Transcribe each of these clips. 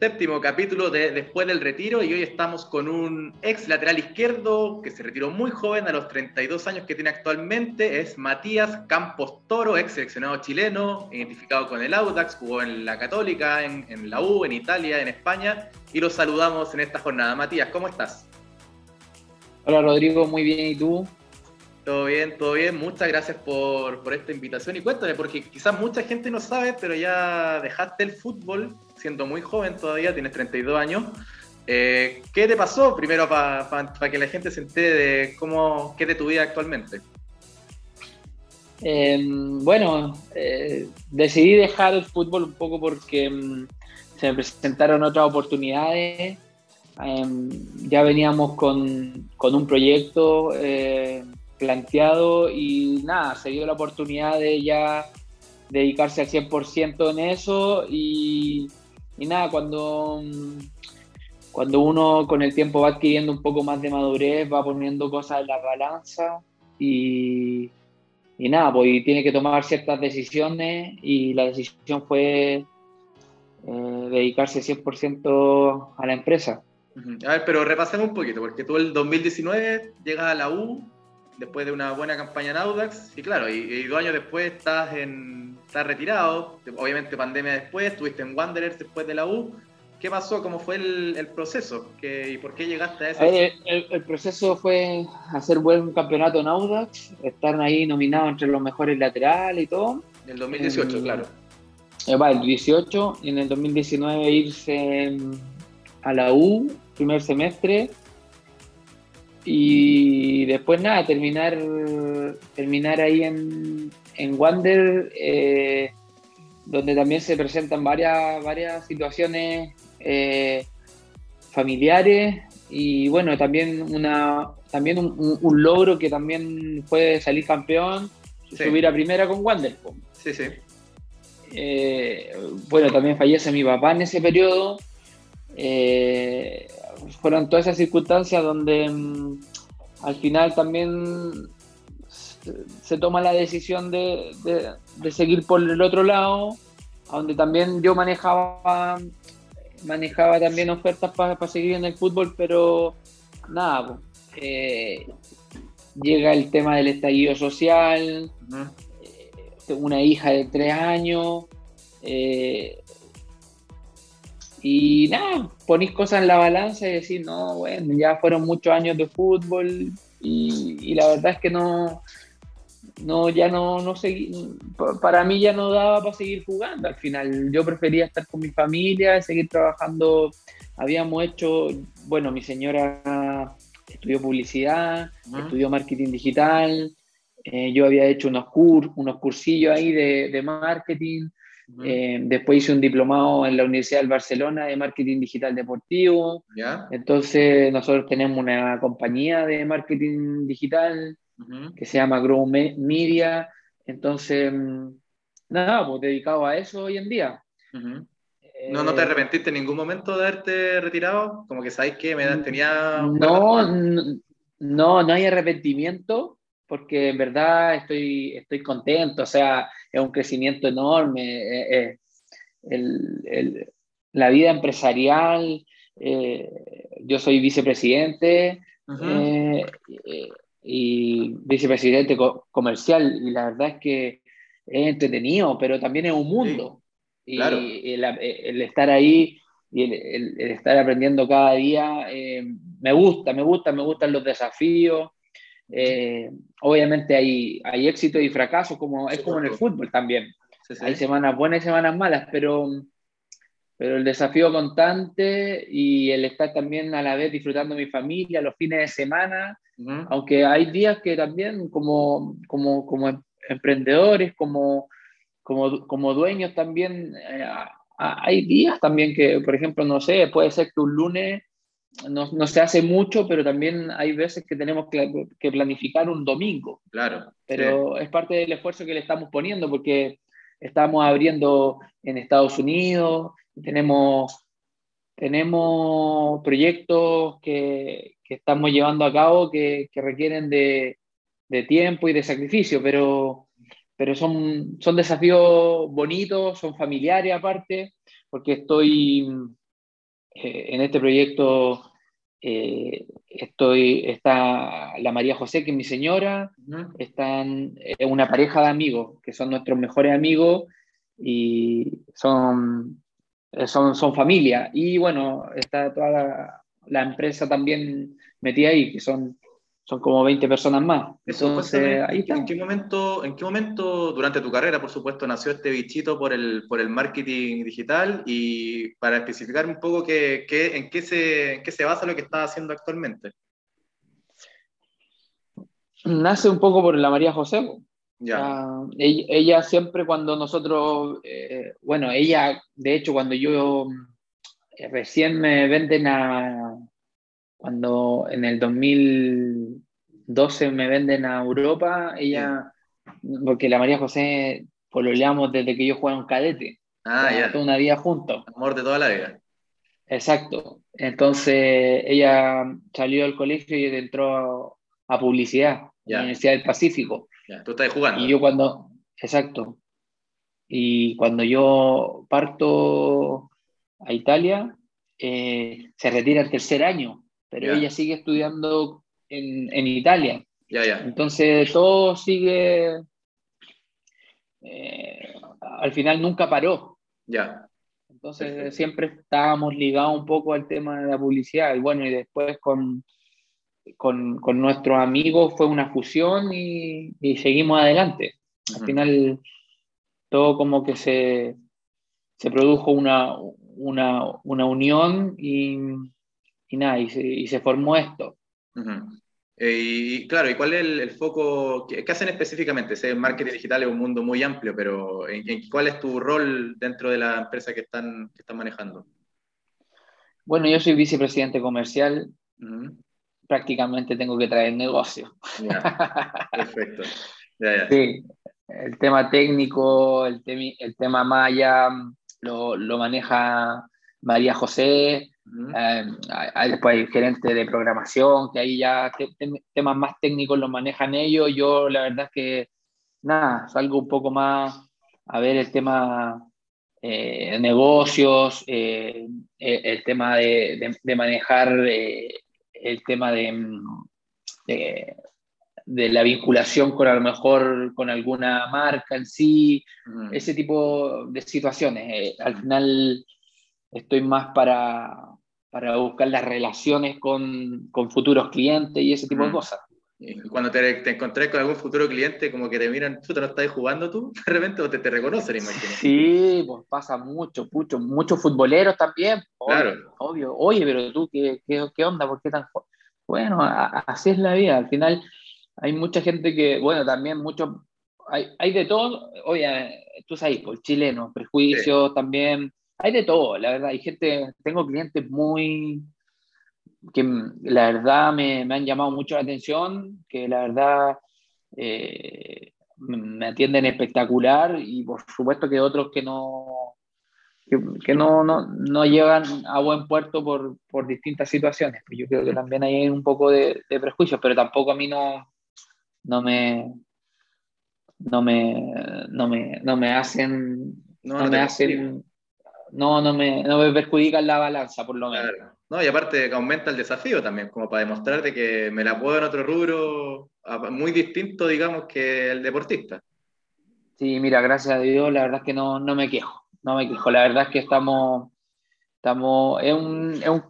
Séptimo capítulo de Después del Retiro y hoy estamos con un ex lateral izquierdo que se retiró muy joven a los 32 años que tiene actualmente. Es Matías Campos Toro, ex seleccionado chileno, identificado con el Audax, jugó en la Católica, en, en la U, en Italia, en España y los saludamos en esta jornada. Matías, ¿cómo estás? Hola Rodrigo, muy bien, ¿y tú? Todo bien, todo bien. Muchas gracias por, por, esta invitación y cuéntame, porque quizás mucha gente no sabe, pero ya dejaste el fútbol siendo muy joven todavía, tienes 32 años. Eh, ¿Qué te pasó primero para pa, que la gente se entere de cómo, qué es de tu vida actualmente? Eh, bueno, eh, decidí dejar el fútbol un poco porque um, se me presentaron otras oportunidades. Em, ya veníamos con, con un proyecto eh, planteado y nada, se dio la oportunidad de ya dedicarse al 100% en eso y, y, nada, cuando, cuando uno con el tiempo va adquiriendo un poco más de madurez, va poniendo cosas en la balanza y, y nada, pues tiene que tomar ciertas decisiones y la decisión fue eh, dedicarse 100% a la empresa. A ver, pero repasemos un poquito, porque tú el 2019 llegas a la U, después de una buena campaña en Audax, y claro, y, y dos años después estás, en, estás retirado, obviamente pandemia después, estuviste en Wanderers después de la U. ¿Qué pasó? ¿Cómo fue el, el proceso? ¿Qué, ¿Y por qué llegaste a ese? El, el, el, proceso fue hacer buen campeonato en Audax, estar ahí nominado entre los mejores laterales y todo. En el 2018, en, claro. Eh, va, el 18, y en el 2019 irse a la U, primer semestre, y después nada, terminar, terminar ahí en, en Wander, eh, donde también se presentan varias, varias situaciones eh, familiares y bueno, también, una, también un, un, logro que también fue salir campeón, sí. subir a primera con Wander. Sí, sí. Eh, bueno, también fallece mi papá en ese periodo. Eh, fueron todas esas circunstancias donde mmm, al final también se, se toma la decisión de, de, de, seguir por el otro lado, donde también yo manejaba manejaba también ofertas para pa seguir en el fútbol, pero nada, eh, llega el tema del estallido social, uh -huh. eh, una hija de tres años, eh, y nada, ponís cosas en la balanza y decís, no, bueno, ya fueron muchos años de fútbol y, y la verdad es que no, no ya no, no seguí, para mí ya no daba para seguir jugando al final. Yo prefería estar con mi familia, seguir trabajando. Habíamos hecho, bueno, mi señora estudió publicidad, uh -huh. estudió marketing digital, eh, yo había hecho unos, cur, unos cursillos ahí de, de marketing. Uh -huh. eh, después hice un diplomado en la Universidad del Barcelona de marketing digital deportivo. Yeah. Entonces, nosotros tenemos una compañía de marketing digital uh -huh. que se llama Grow Media. Entonces, mm, nada, pues dedicado a eso hoy en día. Uh -huh. ¿No, ¿No te arrepentiste en ningún momento de haberte retirado? Como que sabes que me tenía... No, no, no hay arrepentimiento porque en verdad estoy, estoy contento, o sea, es un crecimiento enorme. Eh, eh, el, el, la vida empresarial, eh, yo soy vicepresidente uh -huh. y vicepresidente co comercial y la verdad es que es entretenido, pero también es un mundo. Sí, claro. Y el, el, estar ahí y el, estar aprendiendo cada día me gusta, me gusta, me gustan los desafíos. Eh, obviamente hay, hay éxito y fracaso, como, es como en el fútbol también. Sí, sí. Hay semanas buenas y semanas malas, pero, pero el desafío constante y el estar también a la vez disfrutando de mi familia los fines de semana, uh -huh. aunque hay días que también como, como, como emprendedores, como, como, como dueños también, eh, hay días también que, por ejemplo, no sé, puede ser que un lunes no, no, se hace mucho, pero también hay veces que tenemos que, planificar un domingo. Claro. Pero sí. es parte del esfuerzo que le estamos poniendo porque estamos abriendo en Estados Unidos, tenemos, tenemos proyectos que, que estamos llevando a cabo que, que requieren de, de, tiempo y de sacrificio, pero, pero son, son desafíos bonitos, son familiares aparte, porque estoy en este proyecto estoy, está la María José, que es mi señora, están una pareja de amigos, que son nuestros mejores amigos y son, son, son familia. Y bueno, está toda la, la empresa también metida ahí, que son son como 20 personas más. Entonces, ahí ¿en qué, momento, ¿En qué momento durante tu carrera, por supuesto, nació este bichito por el, por el marketing digital? Y para especificar un poco qué, qué, en, qué se, en qué se basa lo que estás haciendo actualmente. Nace un poco por la María José. Ya. ella, siempre cuando nosotros, eh, bueno, ella, de hecho, cuando yo eh, recién me venden a, cuando en el 2012 me venden a Europa, ella, porque la María José pololeamos desde que yo jugaba en cadete. Ah, ya. Toda una vida juntos. Amor de toda la vida. Exacto. Entonces ella salió del colegio y entró a, publicidad en la Universidad del Pacífico. Ya. Tú estás jugando. Y yo cuando, exacto. Y cuando yo parto a Italia, eh, se retira el tercer año pero ella sigue estudiando en, en Italia. Ya, ya. Entonces todo sigue, eh, al final nunca paró. Ya. Entonces siempre estábamos ligados un poco al tema de la publicidad y bueno, y después con, con, con nuestros amigos fue una fusión y, y seguimos adelante. Al final todo como que se, se produjo una, una, una unión y, y nada, y se, formó esto. Eh, y claro, ¿y cuál es el, foco? ¿qué, hacen específicamente? Sé, marketing digital es un mundo muy amplio, pero ¿cuál es tu rol dentro de la empresa que están, que están manejando? Bueno, yo soy vicepresidente comercial. Prácticamente tengo que traer negocio. perfecto. Sí, el tema técnico, el, el tema Maya, lo, lo maneja María José, eh, después hay gerente de programación, que ahí ya temas más técnicos los manejan ellos. Yo la verdad es que, nada, salgo un poco más a ver el tema eh, de negocios, eh, el tema de, manejar el tema de, de, la vinculación con a lo mejor con alguna marca en sí, ese tipo de situaciones. al final estoy más para, para buscar las relaciones con, con, futuros clientes y ese tipo de cosas. cuando te, te, encontrás con algún futuro cliente, como que te miran, ¿tú te lo estás jugando tú? De repente o te, te reconocen, imagino. Sí, pues pasa mucho, mucho, muchos futboleros también. claro. Obvio. Oye, pero tú, ¿qué, qué, qué onda? ¿Por qué tan.? Bueno, así es la vida. Al final, hay mucha gente que, bueno, también muchos. Hay, hay de todo. Oye, tú sabes, pues, chilenos, prejuicios también hay de todo, la verdad. Hay gente, tengo clientes muy que la verdad me, me han llamado mucho la atención, que la verdad eh, me atienden espectacular y por supuesto que otros que no que, no, no, no, llegan a buen puerto por, por, distintas situaciones. Pues yo creo que también hay un poco de, de prejuicios, pero tampoco a mí no, no me no me, no me, no me hacen no, me hacen no, no me, no me perjudica la balanza, por lo menos. No, y aparte aumenta el desafío también, como para demostrarte que me la puedo en otro rubro muy distinto, digamos, que el deportista. Sí, mira, gracias a Dios, la verdad es que no, no me quejo, no me quejo. La verdad es que estamos, estamos, es un, es un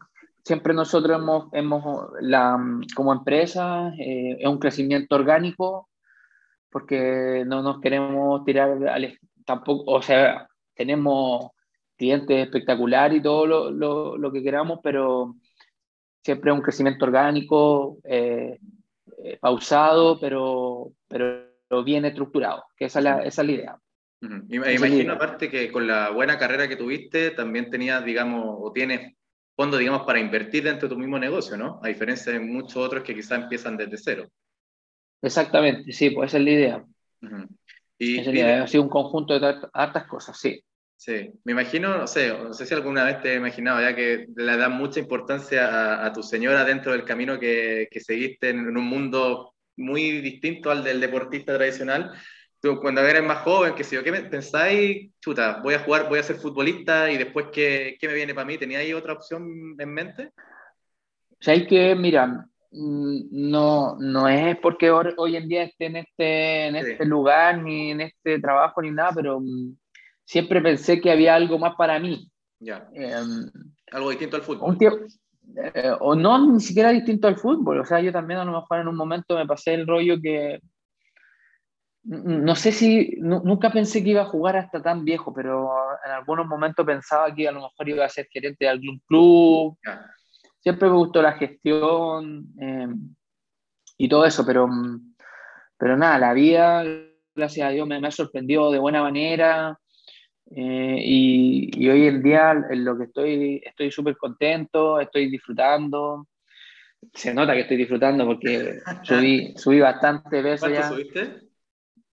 siempre nosotros hemos, hemos la, como empresa, eh, es un crecimiento orgánico, porque no nos queremos tirar al, tampoco, o sea, tenemos clientes espectacular y todo lo, lo, lo, que queramos, pero siempre un crecimiento orgánico, eh, eh, pausado, pero, pero bien estructurado, que esa es la, esa es la idea. imagino aparte que con la buena carrera que tuviste, también tenías, digamos, o tienes fondos, digamos, para invertir dentro de tu mismo negocio, ¿no? A diferencia de muchos otros que quizás empiezan desde cero. Exactamente, sí, pues esa es la idea. y, esa es la idea. Ha sido un conjunto de hartas cosas, sí. Sí, me imagino, no sé, no sé si alguna vez te he imaginado, ya que le da mucha importancia a, tu señora dentro del camino que, que seguiste en, un mundo muy distinto al del deportista tradicional, tú cuando eres más joven, que yo, ¿qué pensáis? Chuta, voy a jugar, voy a ser futbolista y después, ¿qué, qué me viene para mí? ¿Teníais otra opción en mente? O sea, hay que, mira, mm, no, no es porque hoy en día esté en este, en este lugar, ni en este trabajo, ni nada, pero mm, siempre pensé que había algo más para mí. Ya. Em, algo distinto al fútbol. Eh, o no, ni siquiera distinto al fútbol. O sea, yo también a lo mejor en un momento me pasé el rollo que no sé si, nunca pensé que iba a jugar hasta tan viejo, pero en algunos momentos pensaba que a lo mejor iba a ser gerente de algún club. Siempre me gustó la gestión em, y todo eso, pero, pero nada, la vida, gracias a Dios, me, me ha sorprendido de buena manera. Eh, y, hoy en día en lo que estoy estoy súper contento, estoy disfrutando. Se nota que estoy disfrutando porque subí, subí bastante peso ¿Cuánto ya. subiste?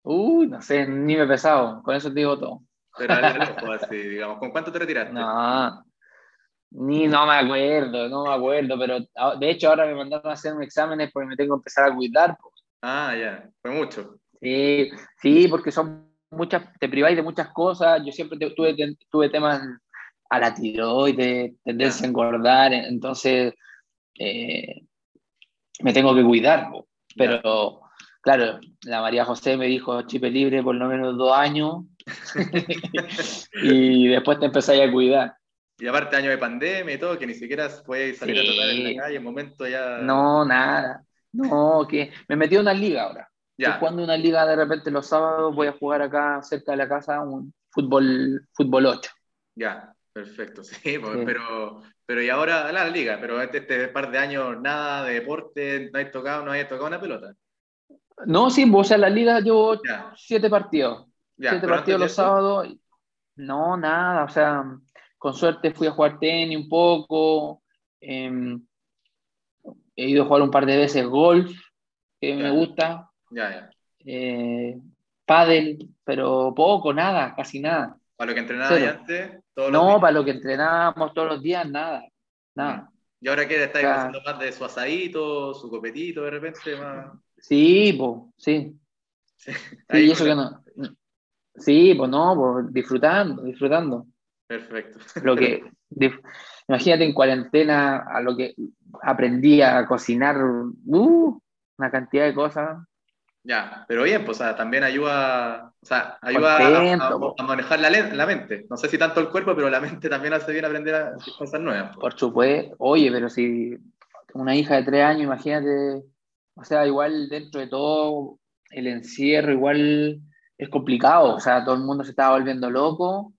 Uy, no sé, ni me he pesado, con eso te digo todo. Pero así, digamos, ¿con cuánto te retiraste? No, ni no me acuerdo, no me acuerdo, pero de hecho ahora me mandaron a hacer un examen porque me tengo que empezar a cuidar. Ah, ya, fue mucho. Sí, sí, porque son muchas, te priváis de muchas cosas. Yo siempre tuve, tuve temas a la tiroides, tendencia a engordar, entonces eh, me tengo que cuidar. Pero claro, la María José me dijo chipe libre por lo menos dos años y después te empezáis a cuidar. Y aparte año de pandemia y todo, que ni siquiera puedes salir a trotar en la calle, en momento ya... No, nada. No, que me metí en una liga ahora. Ya. Cuando una liga de repente los sábados voy a jugar acá cerca de la casa un fútbol, fútbol 8. Ya, perfecto, sí, pues, pero, pero y ahora la liga, pero este, este, par de años nada de deporte, no hay tocado, no hay tocado una pelota. No, sí, pues, en la liga llevo siete partidos. siete partidos los sábados. No, nada, o sea, con suerte fui a jugar tenis un poco. Em, he ido a jugar un par de veces golf, que me gusta. Ya, ya. Eh, pádel, pero poco, nada, casi nada. ¿Para lo que entrenabas antes? no, para lo que entrenábamos todos los días, nada. Nada. ¿Y ahora qué? ¿Estáis haciendo más de su asadito, su copetito de repente? Más... Sí, pues, sí. sí. Y eso que no. Sí, pues no, pues disfrutando, disfrutando. Perfecto. Lo que, imagínate en cuarentena a lo que aprendí a cocinar, uh, una cantidad de cosas. Ya, pero bien, pues también ayuda, o sea, ayuda a, manejar la, la, mente. No sé si tanto el cuerpo, pero la mente también hace bien aprender a cosas nuevas. Por supuesto. Oye, pero si una hija de tres años, imagínate, o sea, igual dentro de todo el encierro, igual es complicado. O sea, todo el mundo se estaba volviendo loco,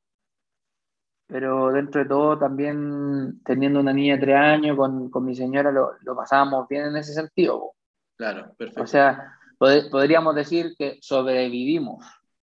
pero dentro de todo también teniendo una niña de tres años con, con mi señora lo, lo pasábamos bien en ese sentido. Claro, perfecto. O sea, podríamos decir que sobrevivimos.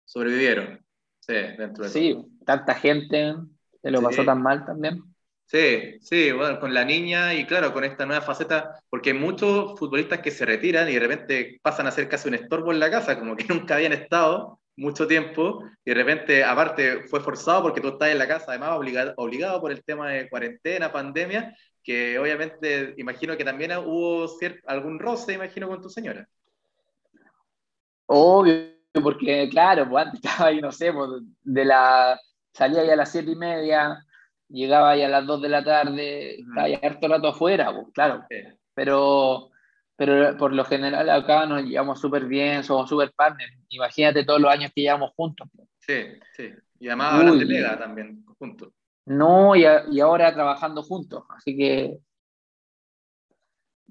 Sobrevivieron, sí, dentro de Sí, tanta gente se lo pasó tan mal también. Sí, sí, bueno, con la niña y claro, con esta nueva faceta, porque hay muchos futbolistas que se retiran y de repente pasan a ser casi un estorbo en la casa, como que nunca habían estado mucho tiempo y de repente, aparte, fue forzado porque tú estás en la casa, además obligado, obligado por el tema de cuarentena, pandemia, que obviamente imagino que también hubo algún roce, imagino, con tu señora. Obvio, porque claro, pues antes estaba ahí, no sé, pues, de la, salía ya a las siete y media, llegaba ya a las dos de la tarde, estaba ya harto rato afuera, pues, claro. Pero, pero por lo general acá nos llevamos súper bien, somos súper partners. Imagínate todos los años que llevamos juntos. Pues. Sí, sí. Y además ahora te también, juntos. No, y, y ahora trabajando juntos, así que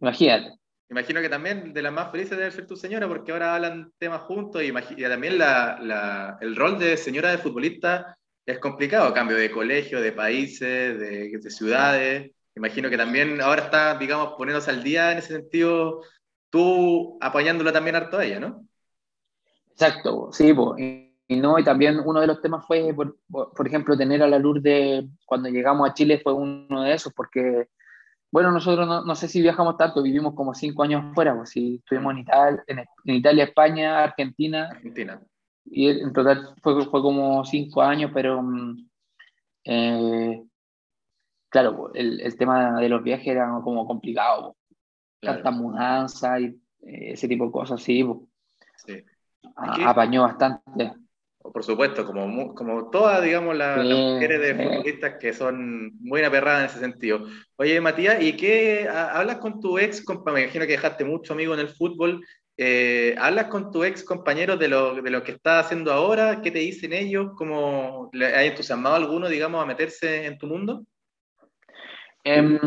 imagínate. Imagino que también de las más felices debe ser tu señora, porque ahora hablan temas juntos y, también la, el rol de señora de futbolista es complicado, cambio de colegio, de países, de, ciudades. Imagino que también ahora está, digamos, poniéndose al día en ese sentido, tú apoyándola también harto a ella, ¿no? Exacto, sí, y, no, y también uno de los temas fue, por, por ejemplo, tener a la de cuando llegamos a Chile fue uno de esos, porque bueno, nosotros no, no, sé si viajamos tanto, vivimos como cinco años fuera, pues si estuvimos en, Italia, en, Italia, España, Argentina. Argentina. Y en total fue, fue como cinco años, pero mm, eh, claro, el, el, tema de los viajes era como complicado, claro. tanta mudanza y eh, ese tipo de cosas, sí. sí. apañó bastante. Por supuesto, como, como todas, digamos, las, mujeres de futbolistas que son muy aperradas en ese sentido. Oye, Matías, ¿y qué hablas con tu ex compañero? Me imagino que dejaste mucho amigo en el fútbol. Eh, ¿Hablas con tu ex compañero de lo, de lo que estás haciendo ahora? ¿Qué te dicen ellos? ¿Cómo hay entusiasmado alguno, digamos, a meterse en tu mundo? Em,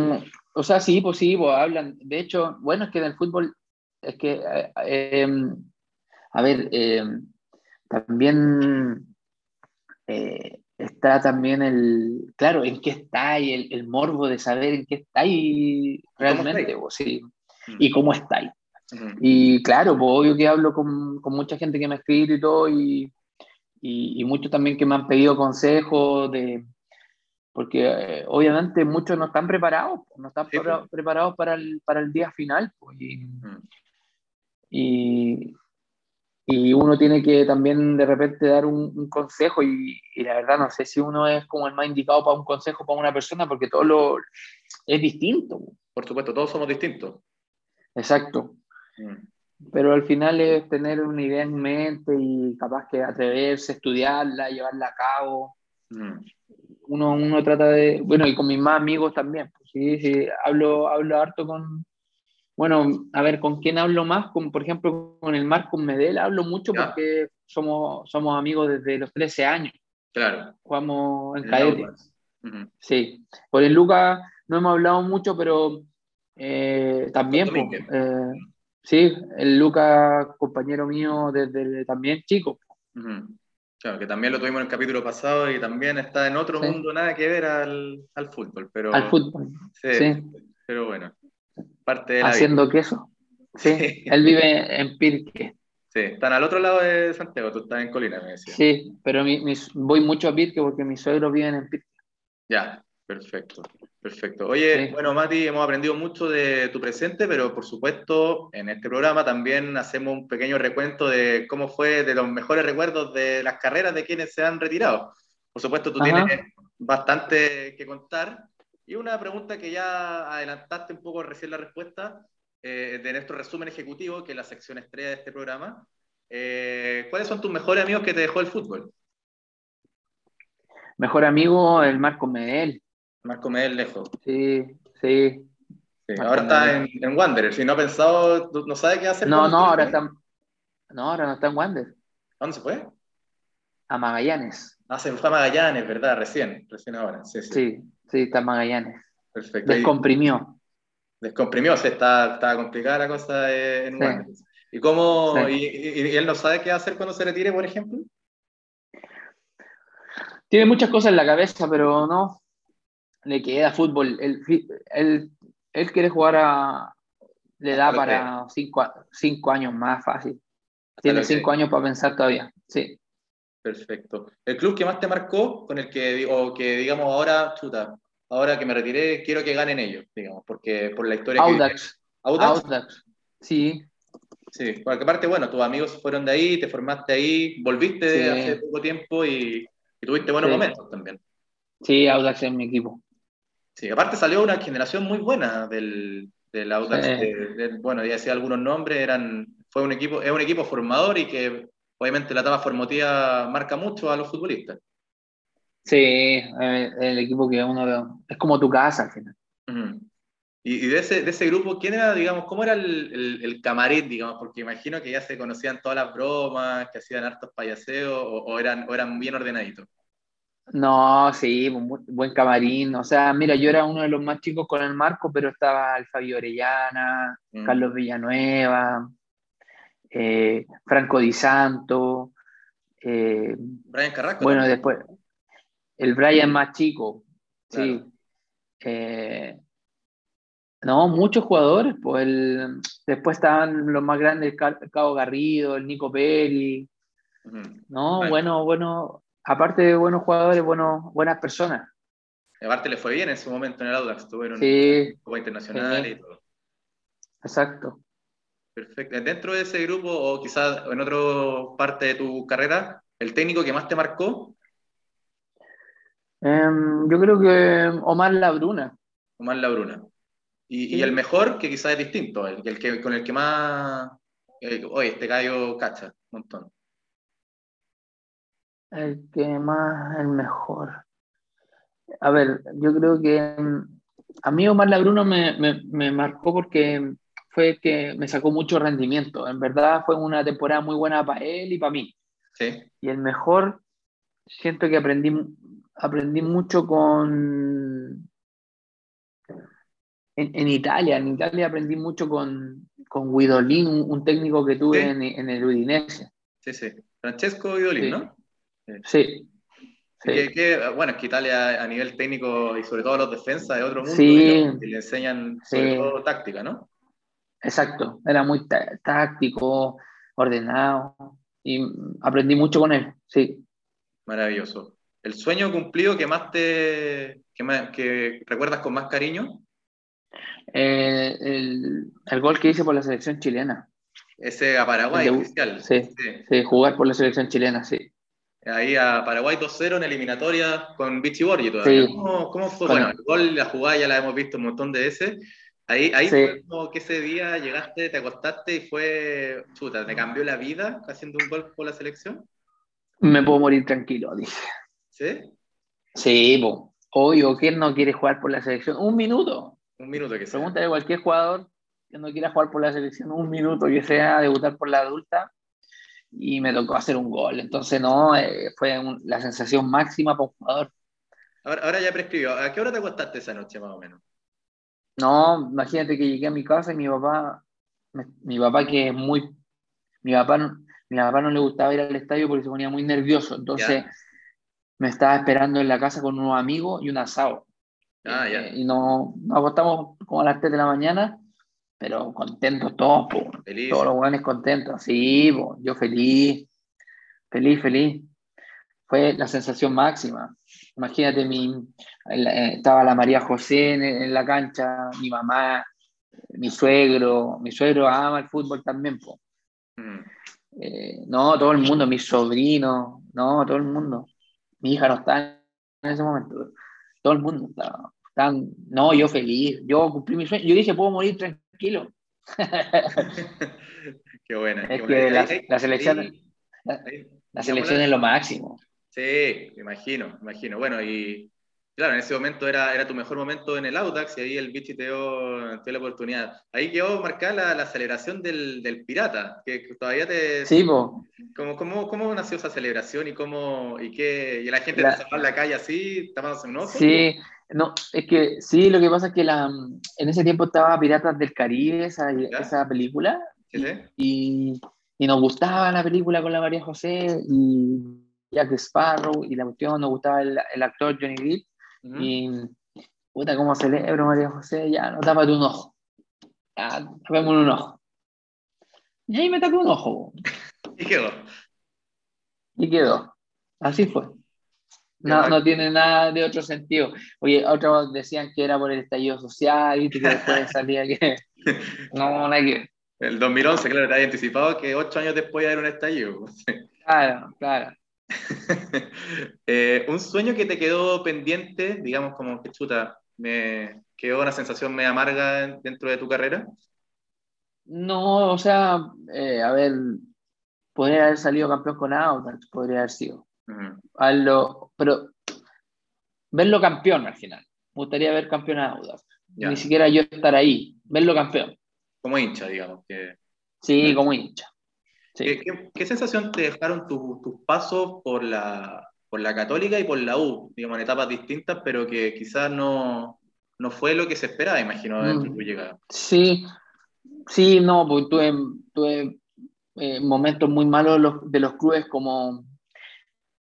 o sea, sí, pues sí, pues hablan. De hecho, bueno, es que en el fútbol, es que, eh, em, a ver, em, también eh, está también el, claro, en qué está y el, el, morbo de saber en qué está y realmente, pues, sí, mm. y cómo está ahí. Y claro, pues obvio que hablo con, con, mucha gente que me ha escrito y todo, y, y, y muchos también que me han pedido consejos de, porque eh, obviamente muchos no están preparados, no están pues. preparados para el, para el, día final. Pues, mm. y, y, uno tiene que también de repente dar un, consejo y, y, la verdad no sé si uno es como el más indicado para un consejo para una persona porque todo lo es distinto. Por supuesto, todos somos distintos. Exacto. Mm. Pero al final es tener una idea en mente y capaz que atreverse, estudiarla, llevarla a cabo. Mm uno, uno trata de, bueno, y con mis más amigos también, pues, sí, sí, hablo, hablo harto con, bueno, a ver, ¿con quién hablo más? Con, por ejemplo, con el Marco Medel hablo mucho porque somos, somos amigos desde los 13 años. Claro. Jugamos en cadete. Sí. Por el Lucas no hemos hablado mucho, pero eh, también, pues, eh, sí, el Lucas, compañero mío desde también chico. Claro, que también lo tuvimos en el capítulo pasado y también está en otro mundo, nada que ver al, al, fútbol. Pero, al fútbol. Sí, Pero bueno, parte de Haciendo queso. Sí, él vive en Pirque. Sí, están al otro lado de Santiago, tú estás en Colina, me decía. Sí, pero mi, voy mucho a Pirque porque mis suegros viven en Pirque. Ya, perfecto. Perfecto. Oye, bueno, Mati, hemos aprendido mucho de tu presente, pero por supuesto, en este programa también hacemos un pequeño recuento de cómo fue, de los mejores recuerdos de las carreras de quienes se han retirado. Por supuesto, tú tienes bastante que contar. Y una pregunta que ya adelantaste un poco recién la respuesta eh, de nuestro resumen ejecutivo, que es la sección estrella de este programa. Eh, ¿Cuáles son tus mejores amigos que te dejó el fútbol? Mejor amigo, el Marco Medel Marco Medel lejos. Sí, sí. ahora está en, en, Wanderer. Si no ha pensado, no sabe qué hacer. No, no, ahora está, no, ahora no está en Wanderer. ¿Dónde se fue? A Magallanes. Ah, se fue a Magallanes, ¿verdad? Recién, recién ahora. Sí, sí, sí, sí está Magallanes. Perfecto. Descomprimió. Descomprimió, se está, está complicada la cosa en Wanderer. ¿Y cómo? Y, y, él no sabe qué hacer cuando se retire, por ejemplo? Tiene muchas cosas en la cabeza, pero no, le queda fútbol. Él, él, él quiere jugar a. Le da para cinco, cinco, años más fácil. Tiene cinco años para pensar todavía. Sí. Perfecto. ¿El club que más te marcó, con el que, o que digamos ahora, chuta, ahora que me retiré, quiero que ganen ellos, digamos, porque por la historia Audax. que. Audax. Audax. Sí. Sí, porque aparte, bueno, tus amigos fueron de ahí, te formaste ahí, volviste hace poco tiempo y, tuviste buenos momentos también. Sí, Audax es mi equipo. Sí, aparte salió una generación muy buena del, del Audax. bueno, ya decía algunos nombres, eran, fue un equipo, es un equipo formador y que obviamente la etapa formativa marca mucho a los futbolistas. Sí, eh, el equipo que uno es como tu casa al final. Y, de, ese, de ese grupo, ¿quién era, digamos, cómo era el, el, el, camarín, digamos? Porque imagino que ya se conocían todas las bromas, que hacían hartos payaseos, o, eran, o eran bien ordenaditos. No, sí, buen camarín. O sea, mira, yo era uno de los más chicos con el marco, pero estaba el Fabio Orellana, mm. Carlos Villanueva, eh, Franco Di Santo. Eh, Brian Carrasco. Bueno, después, el Brian más chico, sí. Eh, no, muchos jugadores, pues el, después estaban los más grandes, el Cabo Garrido, el Nico Peri. No, bueno, bueno, aparte de buenos jugadores, buenos, buenas personas. Aparte le fue bien en su momento en el Audax, tuvieron sí, Copa Internacional y todo. Exacto. Perfecto. Dentro de ese grupo, o quizás en otra parte de tu carrera, ¿el técnico que más te marcó? Em, yo creo que Omar Labruna. Omar Labruna. Y, y el mejor, que quizás es distinto, el, el que, con el que más. Eh, oye, este gallo cacha. montón. El que más, el mejor. A ver, yo creo que mm, a mí Omar Labruno me, me, me marcó porque fue que me sacó mucho rendimiento. En verdad fue una temporada muy buena para él y para mí. Sí. Y el mejor, siento que aprendí, aprendí mucho con... En, Italia, en Italia aprendí mucho con, con Guidolin, un, técnico que tuve en, en, el Udinese. Sí, sí. Francesco Guidolin, ¿no? Sí. bueno, es que Italia a nivel técnico y sobre todo los defensas de otro mundo, sí. que le enseñan sobre todo táctica, ¿no? Exacto, era muy táctico, ordenado y aprendí mucho con él, sí. Maravilloso. ¿El sueño cumplido que más te que, recuerdas con más cariño? Eh, el, el, gol que hice por la selección chilena. Ese a Paraguay oficial. Sí, sí, jugar por la selección chilena, sí. Ahí a Paraguay 2-0 en eliminatoria con Vichy Borgi todavía. ¿Cómo, ¿Cómo, fue? Bueno, el gol, la jugada ya la hemos visto un montón de veces. Ahí, ahí fue como que ese día llegaste, te acostaste y fue, chuta, ¿te cambió la vida haciendo un gol por la selección? Me puedo morir tranquilo, dije. ¿Sí? Sí, po. Obvio, ¿quién no quiere jugar por la selección? Un minuto. Un minuto que sea. Pregúntale a cualquier jugador que no quiera jugar por la selección, un minuto que sea, debutar por la adulta. Y me tocó hacer un gol. Entonces, no, eh, fue la sensación máxima para un jugador. Ahora, ahora ya prescribió. ¿A qué hora te acostaste esa noche, más o menos? No, imagínate que llegué a mi casa y mi papá, mi papá que es muy, mi papá, mi papá no le gustaba ir al estadio porque se ponía muy nervioso, entonces me estaba esperando en la casa con unos amigos y un asado. Ah, eh, y no, nos acostamos como a las 3 de la mañana, pero contentos todos, todos los buenos contentos, sí, yo feliz, feliz, feliz. Fue la sensación máxima. Imagínate, mi, eh, estaba la María José en, la cancha, mi mamá, mi suegro, mi suegro ama el fútbol también. Mm. Eh, no, todo el mundo, mis sobrinos, no, todo el mundo. Mi hija no está en ese momento. Todo el mundo está, están, no, yo feliz, yo cumplí mi sueño. Yo dije, puedo morir tranquilo. qué buena. Es que la, selección, la selección es lo máximo. Sí, me imagino, me imagino. Bueno, y claro, en ese momento era, era tu mejor momento en el Audax y ahí el Vichy te dio, la oportunidad. Ahí quedó marcada la, la celebración del, del, Pirata, que todavía te... Sí, po. ¿Cómo, cómo, cómo nació esa celebración y cómo y qué, y la gente la... en la calle así, tapándose un ojo? Sí, no, es que sí, lo que pasa es que la, en ese tiempo estaba Piratas del Caribe, esa, esa película, ¿Sí, y, y nos gustaba la película con la María José y Jack Sparrow y la cuestión, nos gustaba el, el actor Johnny Depp. Y, puta, cómo celebro María José, ya, no tápate un ojo. Ya, tapemos un ojo. Y ahí me tapé un ojo. Y quedó. Y quedó. Así fue. No, no tiene nada de otro sentido. Oye, otros decían que era por el estallido social, y que después salía que. No, no hay que. El 2011, claro, te había anticipado que ocho años después iba a haber un estallido. Claro, claro. Eh, un sueño que te quedó pendiente, digamos como que chuta, me quedó una sensación medio amarga dentro de tu carrera. No, o sea, eh, a ver, podría haber salido campeón con Audax, podría haber sido. pero verlo campeón al final. Me gustaría ver campeón a Audax. Ni siquiera yo estar ahí, verlo campeón. Como hincha, digamos. Que... Sí, como hincha. ¿Qué, sensación te dejaron tus pasos por la, por la Católica y por la U? Digamos, en etapas distintas, pero que quizás no, no fue lo que se esperaba, imagino, de tu mm. llegada. Sí, sí, no, porque tuve, tuve eh, momentos muy malos de los, clubes como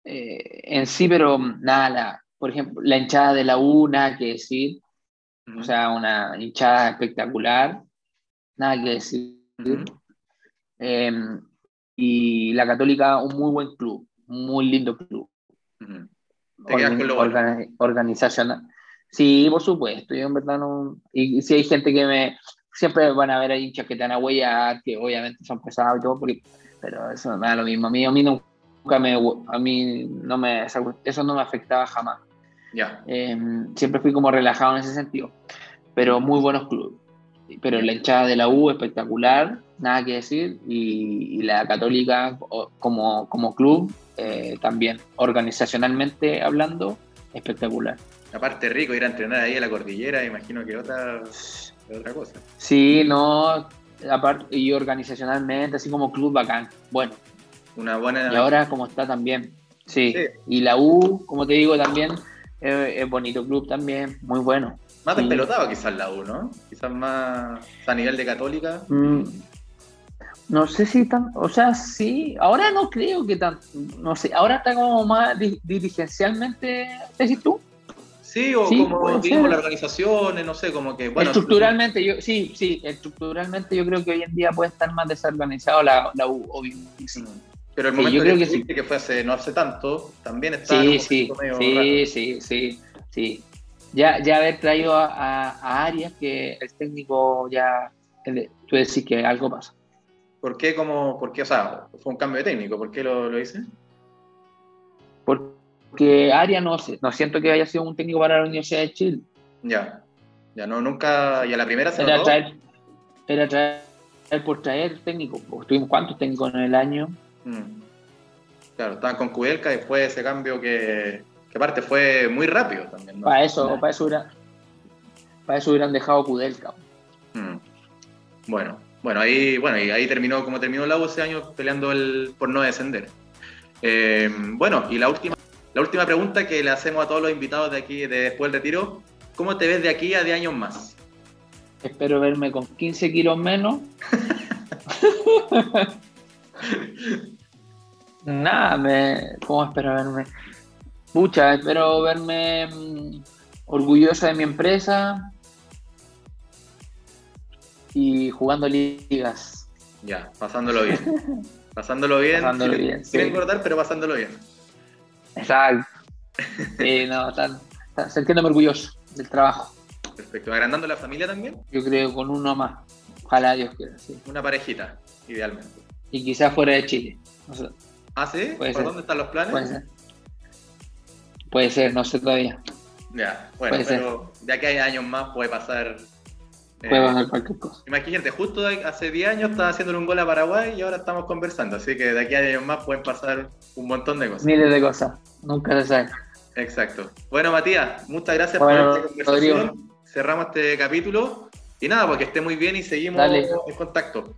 eh, en sí, pero nada, por ejemplo, la hinchada de la U, nada que decir. O sea, una hinchada espectacular, nada que decir. Y la Católica, un muy buen club, muy lindo club. organizacional. Sí, por supuesto. Yo en verdad no. Y, si hay gente que me. Siempre van a haber hinchas que te van a huellar, que obviamente son pesados y todo, pero eso me da lo mismo. A mí, a mí nunca me. A mí no me. Eso no me afectaba jamás. Ya. Em, siempre fui como relajado en ese sentido. Pero muy buenos clubes. Pero la hinchada de la U espectacular, nada que decir, y, la Católica como, como club eh, también, organizacionalmente hablando, espectacular. Aparte rico ir a entrenar ahí a la cordillera, imagino que otra, otra cosa. Sí, no, aparte, y organizacionalmente, así como club bacán, bueno. Una buena... Y ahora como está también, sí. Y la U, como te digo, también es bonito club también, muy bueno. Más despelotado quizás la U, ¿no? Más a nivel de católica. Mm, no sé si tan, o sea, sí, ahora no creo que tan, no sé, ahora está como más dirigencialmente, ¿decís tú? Sí, o como digamos las organizaciones, no sé, como que, bueno. Estructuralmente, yo, sí, sí, estructuralmente yo creo que hoy en día puede estar más desorganizado la, la U, obvio. Sí. Pero el momento yo que, que, que, fue hace, no hace tanto, también está. Sí, sí, sí, sí, sí, sí ya, ya haber traído a, Arias, que el técnico ya, tú decís que algo pasa. ¿Por qué, como, por qué, o sea, fue un cambio de técnico? ¿Por qué lo, lo hice? Porque Arias no, no siento que haya sido un técnico para la Universidad de Chile. Ya, ya no, nunca, y a la primera se era traer, era traer por traer técnico. Tuvimos cuántos técnicos en el año. Mm. Claro, estaban con Kudelka después de ese cambio que, aparte fue muy rápido también. Para eso, para eso, hubiera, para eso hubieran dejado Kudelka. Hmm. Bueno, bueno, ahí, bueno, y ahí terminó como terminó la U ese año peleando el, por no descender. Eh, bueno, y la última, la última pregunta que le hacemos a todos los invitados de aquí de después del retiro, ¿cómo te ves de aquí a 10 años más? Espero verme con 15 kilos menos. Nada, me, ¿cómo espero verme? Pucha, espero verme mm, orgullosa de mi empresa y jugando ligas. Ya, pasándolo bien. pasándolo bien. Pasándolo sin, bien. Sin engordar, pero pasándolo bien. Exacto. Sí, no, están, sintiéndome orgulloso del trabajo. Perfecto. ¿Agrandando la familia también? Yo creo con uno más. Ojalá Dios quiera, sí. Una parejita, idealmente. Y quizás fuera de Chile. ¿Ah, sí? ¿Por dónde están los planes? Puede ser. Puede ser, no sé todavía. Ya, bueno, pero de aquí a años más puede pasar. puede pasar eh, cualquier cosa. Imagínate, justo hace 10 años estaba haciendo un gol a Paraguay y ahora estamos conversando. Así que de aquí a años más pueden pasar un montón de cosas. Miles de cosas, nunca se sabe. Exacto. Bueno, Matías, muchas gracias por esta conversación. Cerramos este capítulo. Y nada, porque esté muy bien y seguimos en contacto.